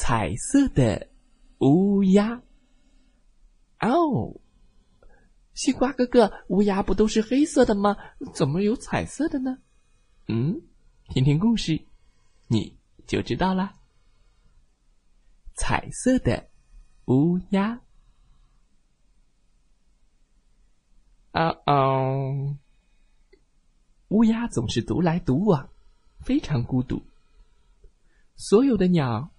彩色的乌鸦》。哦，西瓜哥哥，乌鸦不都是黑色的吗？怎么有彩色的呢？嗯，听听故事，你就知道啦。彩色的乌鸦。啊哦。乌鸦总是独来独往，非常孤独。所有的鸟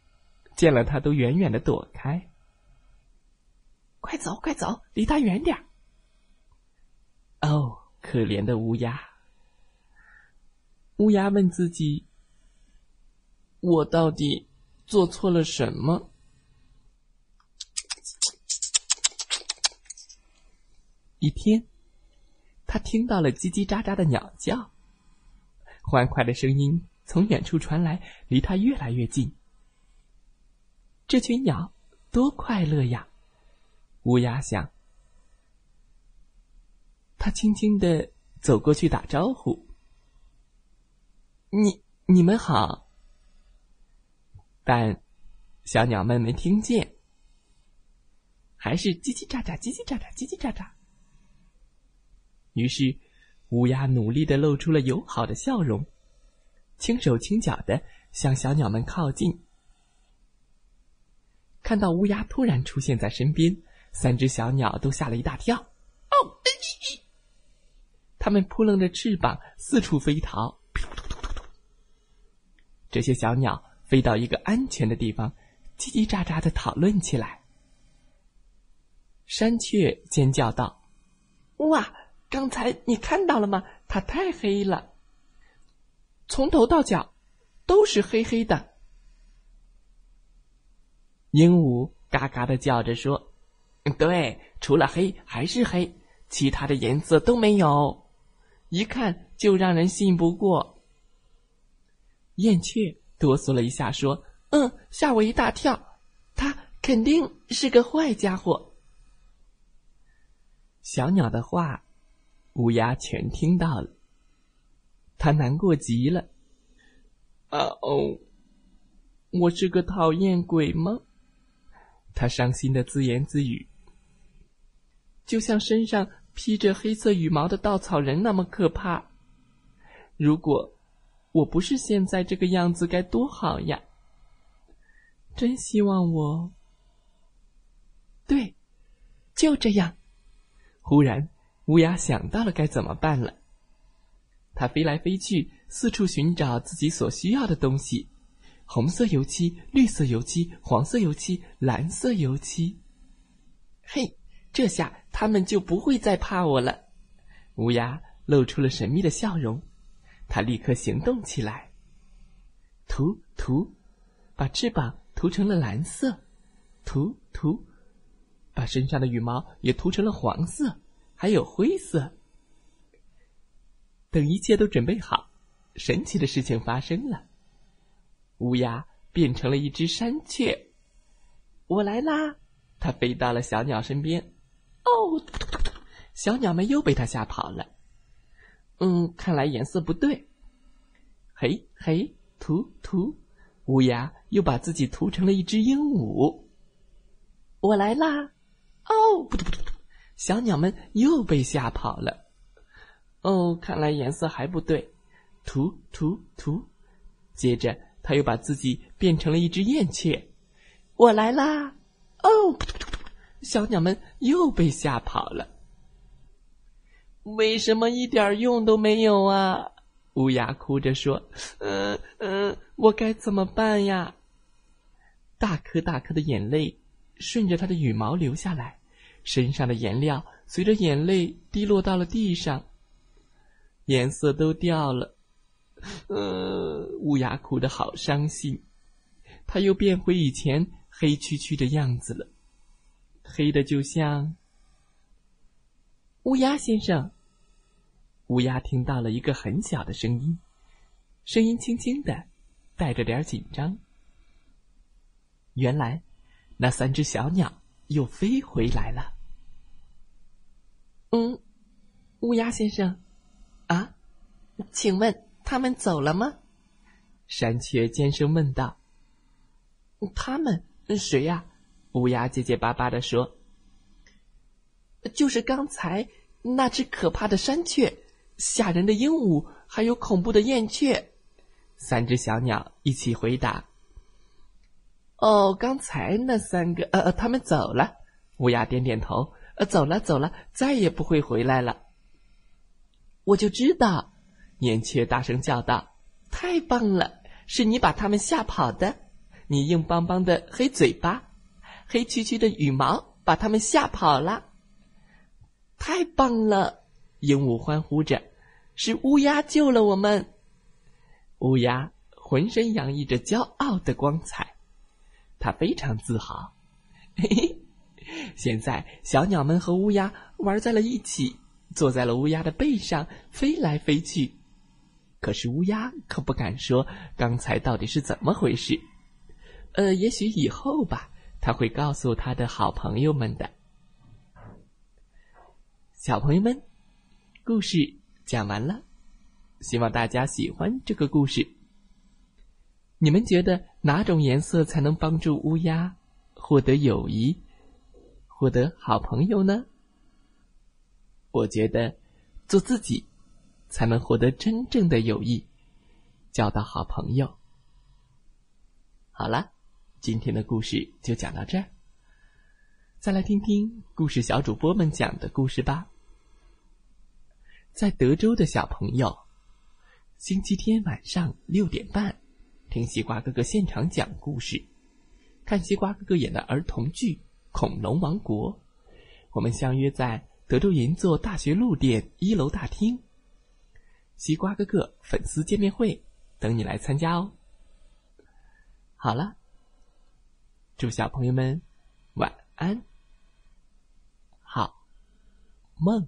见了他都远远的躲开。快走，快走，离他远点哦，可怜的乌鸦！乌鸦问自己：“我到底做错了什么？”一天。他听到了叽叽喳喳的鸟叫，欢快的声音从远处传来，离他越来越近。这群鸟多快乐呀！乌鸦想。他轻轻的走过去打招呼：“你你们好。”但小鸟们没听见，还是叽叽喳喳，叽叽喳喳，叽叽喳喳。于是，乌鸦努力的露出了友好的笑容，轻手轻脚的向小鸟们靠近。看到乌鸦突然出现在身边，三只小鸟都吓了一大跳。哦，它们扑棱着翅膀四处飞逃。这些小鸟飞到一个安全的地方，叽叽喳喳的讨论起来。山雀尖叫道：“哇！”刚才你看到了吗？它太黑了，从头到脚都是黑黑的。鹦鹉嘎嘎的叫着说：“对，除了黑还是黑，其他的颜色都没有，一看就让人信不过。”燕雀哆嗦了一下说：“嗯，吓我一大跳，他肯定是个坏家伙。”小鸟的话。乌鸦全听到了，他难过极了。啊哦，我是个讨厌鬼吗？他伤心的自言自语，就像身上披着黑色羽毛的稻草人那么可怕。如果我不是现在这个样子，该多好呀！真希望我……对，就这样。忽然。乌鸦想到了该怎么办了，它飞来飞去，四处寻找自己所需要的东西：红色油漆、绿色油漆、黄色油漆、蓝色油漆。嘿，这下他们就不会再怕我了。乌鸦露出了神秘的笑容，它立刻行动起来，涂涂，把翅膀涂成了蓝色，涂涂，把身上的羽毛也涂成了黄色。还有灰色。等一切都准备好，神奇的事情发生了。乌鸦变成了一只山雀。我来啦！它飞到了小鸟身边。哦，小鸟们又被它吓跑了。嗯，看来颜色不对。嘿嘿，涂涂，乌鸦又把自己涂成了一只鹦鹉。我来啦！哦，不不不。小鸟们又被吓跑了。哦，看来颜色还不对。涂涂涂，接着他又把自己变成了一只燕雀。我来啦！哦，小鸟们又被吓跑了。为什么一点用都没有啊？乌鸦哭着说：“嗯嗯，我该怎么办呀？”大颗大颗的眼泪顺着它的羽毛流下来。身上的颜料随着眼泪滴落到了地上，颜色都掉了。呃，乌鸦哭得好伤心，它又变回以前黑黢黢的样子了，黑的就像乌鸦先生。乌鸦听到了一个很小的声音，声音轻轻的，带着点紧张。原来，那三只小鸟又飞回来了。嗯，乌鸦先生，啊，请问他们走了吗？山雀尖声问道。他们谁呀？乌鸦结结巴巴的说：“就是刚才那只可怕的山雀。”吓人的鹦鹉，还有恐怖的燕雀，三只小鸟一起回答：“哦，刚才那三个，呃，他们走了。”乌鸦点点头：“呃，走了，走了，再也不会回来了。”我就知道，燕雀大声叫道：“太棒了！是你把他们吓跑的，你硬邦邦的黑嘴巴，黑黢黢的羽毛把他们吓跑了。”太棒了！鹦鹉欢呼着。是乌鸦救了我们。乌鸦浑身洋溢着骄傲的光彩，它非常自豪。嘿嘿，现在小鸟们和乌鸦玩在了一起，坐在了乌鸦的背上飞来飞去。可是乌鸦可不敢说刚才到底是怎么回事。呃，也许以后吧，他会告诉他的好朋友们的。小朋友们，故事。讲完了，希望大家喜欢这个故事。你们觉得哪种颜色才能帮助乌鸦获得友谊、获得好朋友呢？我觉得做自己才能获得真正的友谊，交到好朋友。好了，今天的故事就讲到这儿。再来听听故事小主播们讲的故事吧。在德州的小朋友，星期天晚上六点半，听西瓜哥哥现场讲故事，看西瓜哥哥演的儿童剧《恐龙王国》。我们相约在德州银座大学路店一楼大厅，西瓜哥哥粉丝见面会等你来参加哦。好了，祝小朋友们晚安，好梦。